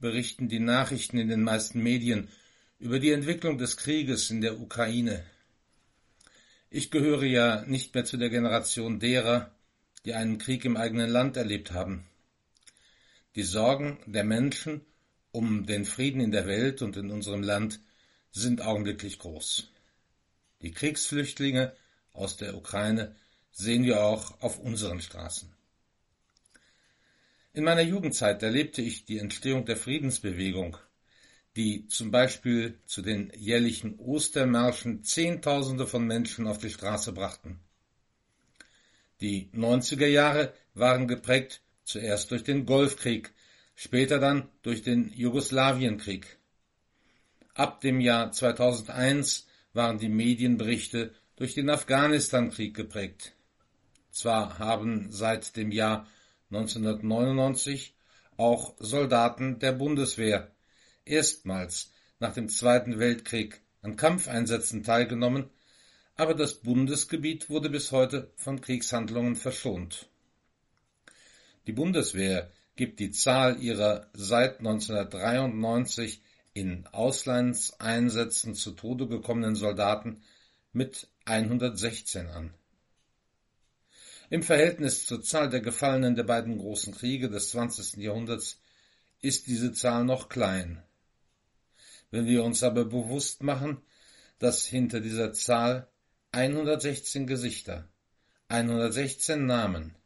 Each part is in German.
berichten die Nachrichten in den meisten Medien über die Entwicklung des Krieges in der Ukraine. Ich gehöre ja nicht mehr zu der Generation derer, die einen Krieg im eigenen Land erlebt haben. Die Sorgen der Menschen um den Frieden in der Welt und in unserem Land sind augenblicklich groß. Die Kriegsflüchtlinge aus der Ukraine sehen wir auch auf unseren Straßen. In meiner Jugendzeit erlebte ich die Entstehung der Friedensbewegung, die zum Beispiel zu den jährlichen Ostermärschen Zehntausende von Menschen auf die Straße brachten. Die 90er Jahre waren geprägt zuerst durch den Golfkrieg, später dann durch den Jugoslawienkrieg. Ab dem Jahr 2001 waren die Medienberichte durch den Afghanistankrieg geprägt. Zwar haben seit dem Jahr 1999 auch Soldaten der Bundeswehr erstmals nach dem Zweiten Weltkrieg an Kampfeinsätzen teilgenommen, aber das Bundesgebiet wurde bis heute von Kriegshandlungen verschont. Die Bundeswehr gibt die Zahl ihrer seit 1993 in Auslandseinsätzen zu Tode gekommenen Soldaten mit 116 an. Im Verhältnis zur Zahl der Gefallenen der beiden großen Kriege des 20. Jahrhunderts ist diese Zahl noch klein. Wenn wir uns aber bewusst machen, dass hinter dieser Zahl 116 Gesichter, 116 Namen,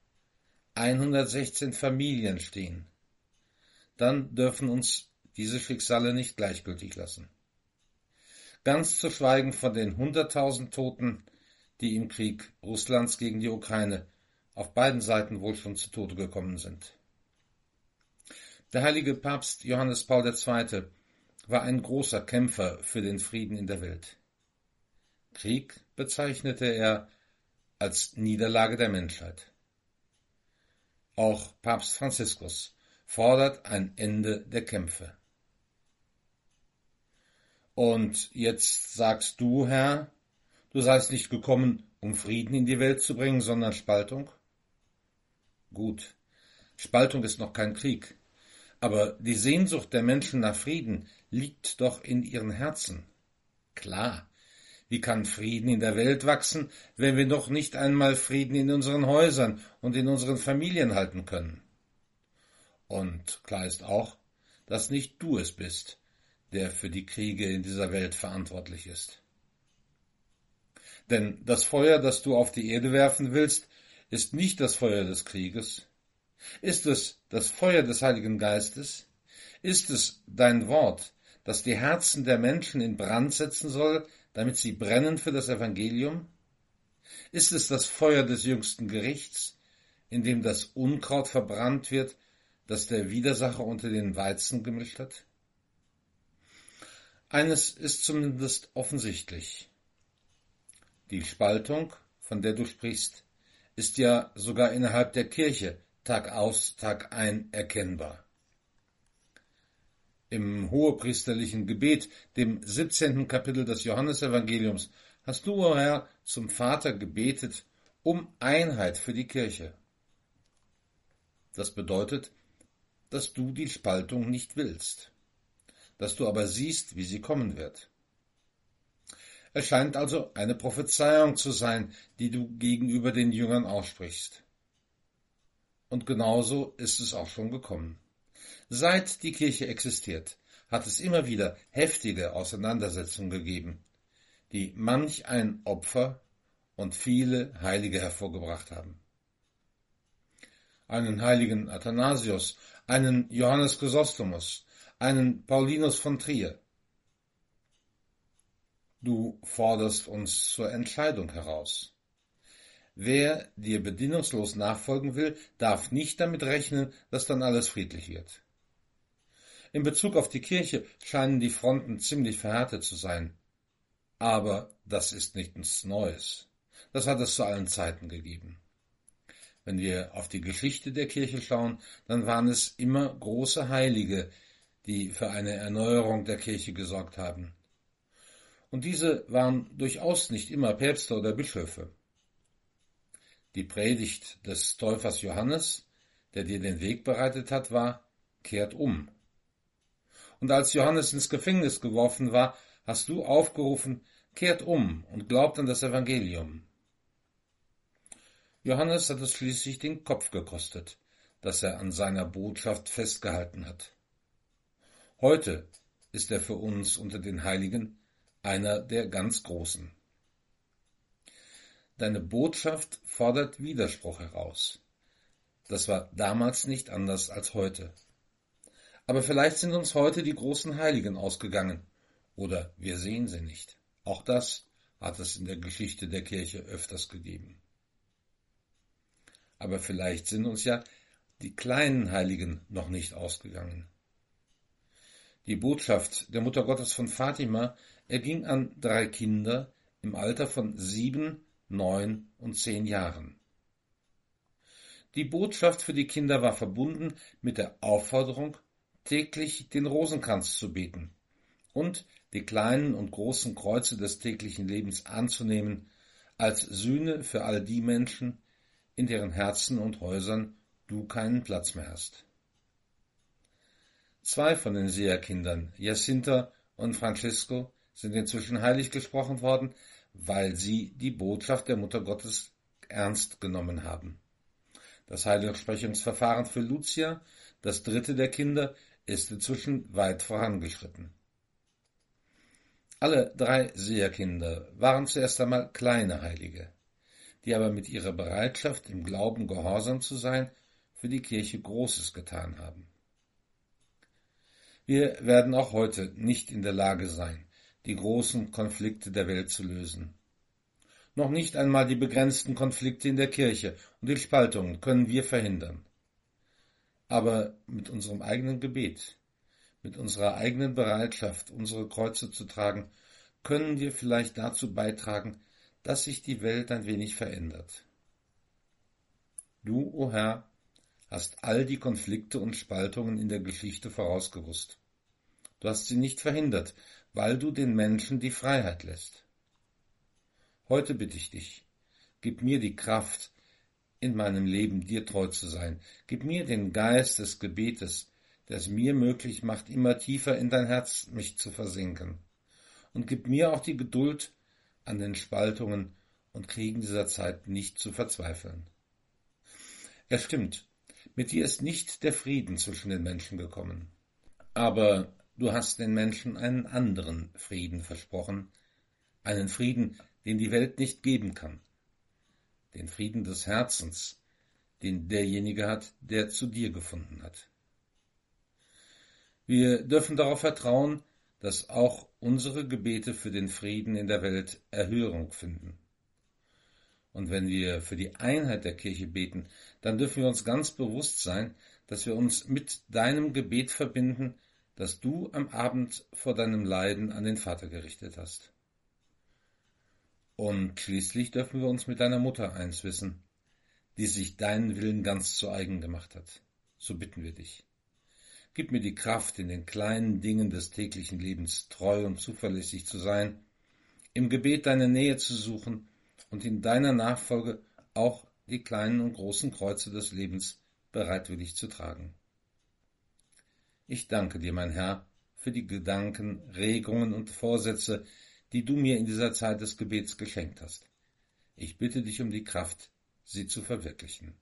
116 Familien stehen, dann dürfen uns diese Schicksale nicht gleichgültig lassen. Ganz zu schweigen von den hunderttausend Toten, die im Krieg Russlands gegen die Ukraine auf beiden Seiten wohl schon zu Tode gekommen sind. Der heilige Papst Johannes Paul II. war ein großer Kämpfer für den Frieden in der Welt. Krieg bezeichnete er als Niederlage der Menschheit. Auch Papst Franziskus fordert ein Ende der Kämpfe. Und jetzt sagst du, Herr, du seist nicht gekommen, um Frieden in die Welt zu bringen, sondern Spaltung? Gut, Spaltung ist noch kein Krieg, aber die Sehnsucht der Menschen nach Frieden liegt doch in ihren Herzen. Klar, wie kann Frieden in der Welt wachsen, wenn wir noch nicht einmal Frieden in unseren Häusern und in unseren Familien halten können? Und klar ist auch, dass nicht du es bist, der für die Kriege in dieser Welt verantwortlich ist. Denn das Feuer, das du auf die Erde werfen willst, ist nicht das Feuer des Krieges? Ist es das Feuer des Heiligen Geistes? Ist es dein Wort, das die Herzen der Menschen in Brand setzen soll, damit sie brennen für das Evangelium? Ist es das Feuer des jüngsten Gerichts, in dem das Unkraut verbrannt wird, das der Widersacher unter den Weizen gemischt hat? Eines ist zumindest offensichtlich. Die Spaltung, von der du sprichst, ist ja sogar innerhalb der Kirche Tag aus, Tag ein erkennbar. Im hohepriesterlichen Gebet, dem 17. Kapitel des Johannesevangeliums, hast du, o oh Herr, zum Vater gebetet um Einheit für die Kirche. Das bedeutet, dass du die Spaltung nicht willst, dass du aber siehst, wie sie kommen wird. Es scheint also eine Prophezeiung zu sein, die du gegenüber den Jüngern aussprichst. Und genauso ist es auch schon gekommen. Seit die Kirche existiert, hat es immer wieder heftige Auseinandersetzungen gegeben, die manch ein Opfer und viele Heilige hervorgebracht haben. Einen heiligen Athanasius, einen Johannes Chrysostomus, einen Paulinus von Trier, Du forderst uns zur Entscheidung heraus. Wer dir bedingungslos nachfolgen will, darf nicht damit rechnen, dass dann alles friedlich wird. In Bezug auf die Kirche scheinen die Fronten ziemlich verhärtet zu sein. Aber das ist nichts Neues. Das hat es zu allen Zeiten gegeben. Wenn wir auf die Geschichte der Kirche schauen, dann waren es immer große Heilige, die für eine Erneuerung der Kirche gesorgt haben. Und diese waren durchaus nicht immer Päpste oder Bischöfe. Die Predigt des Täufers Johannes, der dir den Weg bereitet hat, war, kehrt um. Und als Johannes ins Gefängnis geworfen war, hast du aufgerufen, kehrt um und glaubt an das Evangelium. Johannes hat es schließlich den Kopf gekostet, dass er an seiner Botschaft festgehalten hat. Heute ist er für uns unter den Heiligen einer der ganz Großen. Deine Botschaft fordert Widerspruch heraus. Das war damals nicht anders als heute. Aber vielleicht sind uns heute die großen Heiligen ausgegangen, oder wir sehen sie nicht. Auch das hat es in der Geschichte der Kirche öfters gegeben aber vielleicht sind uns ja die kleinen Heiligen noch nicht ausgegangen. Die Botschaft der Mutter Gottes von Fatima erging an drei Kinder im Alter von sieben, neun und zehn Jahren. Die Botschaft für die Kinder war verbunden mit der Aufforderung, täglich den Rosenkranz zu beten und die kleinen und großen Kreuze des täglichen Lebens anzunehmen als Sühne für all die Menschen, in deren Herzen und Häusern du keinen Platz mehr hast. Zwei von den Seherkindern, Jacinta und Francesco, sind inzwischen heilig gesprochen worden, weil sie die Botschaft der Mutter Gottes ernst genommen haben. Das Heiligsprechungsverfahren für Lucia, das dritte der Kinder, ist inzwischen weit vorangeschritten. Alle drei Seherkinder waren zuerst einmal kleine Heilige die aber mit ihrer Bereitschaft, im Glauben gehorsam zu sein, für die Kirche Großes getan haben. Wir werden auch heute nicht in der Lage sein, die großen Konflikte der Welt zu lösen. Noch nicht einmal die begrenzten Konflikte in der Kirche und die Spaltungen können wir verhindern. Aber mit unserem eigenen Gebet, mit unserer eigenen Bereitschaft, unsere Kreuze zu tragen, können wir vielleicht dazu beitragen, dass sich die Welt ein wenig verändert. Du, o oh Herr, hast all die Konflikte und Spaltungen in der Geschichte vorausgewusst. Du hast sie nicht verhindert, weil du den Menschen die Freiheit lässt. Heute bitte ich dich, gib mir die Kraft, in meinem Leben dir treu zu sein. Gib mir den Geist des Gebetes, der es mir möglich macht, immer tiefer in dein Herz mich zu versinken. Und gib mir auch die Geduld, an den Spaltungen und Kriegen dieser Zeit nicht zu verzweifeln. Es stimmt, mit dir ist nicht der Frieden zwischen den Menschen gekommen. Aber du hast den Menschen einen anderen Frieden versprochen, einen Frieden, den die Welt nicht geben kann, den Frieden des Herzens, den derjenige hat, der zu dir gefunden hat. Wir dürfen darauf vertrauen, dass auch unsere Gebete für den Frieden in der Welt Erhörung finden. Und wenn wir für die Einheit der Kirche beten, dann dürfen wir uns ganz bewusst sein, dass wir uns mit deinem Gebet verbinden, das du am Abend vor deinem Leiden an den Vater gerichtet hast. Und schließlich dürfen wir uns mit deiner Mutter eins wissen, die sich deinen Willen ganz zu eigen gemacht hat. So bitten wir dich. Gib mir die Kraft, in den kleinen Dingen des täglichen Lebens treu und zuverlässig zu sein, im Gebet deine Nähe zu suchen und in deiner Nachfolge auch die kleinen und großen Kreuze des Lebens bereitwillig zu tragen. Ich danke dir, mein Herr, für die Gedanken, Regungen und Vorsätze, die du mir in dieser Zeit des Gebets geschenkt hast. Ich bitte dich um die Kraft, sie zu verwirklichen.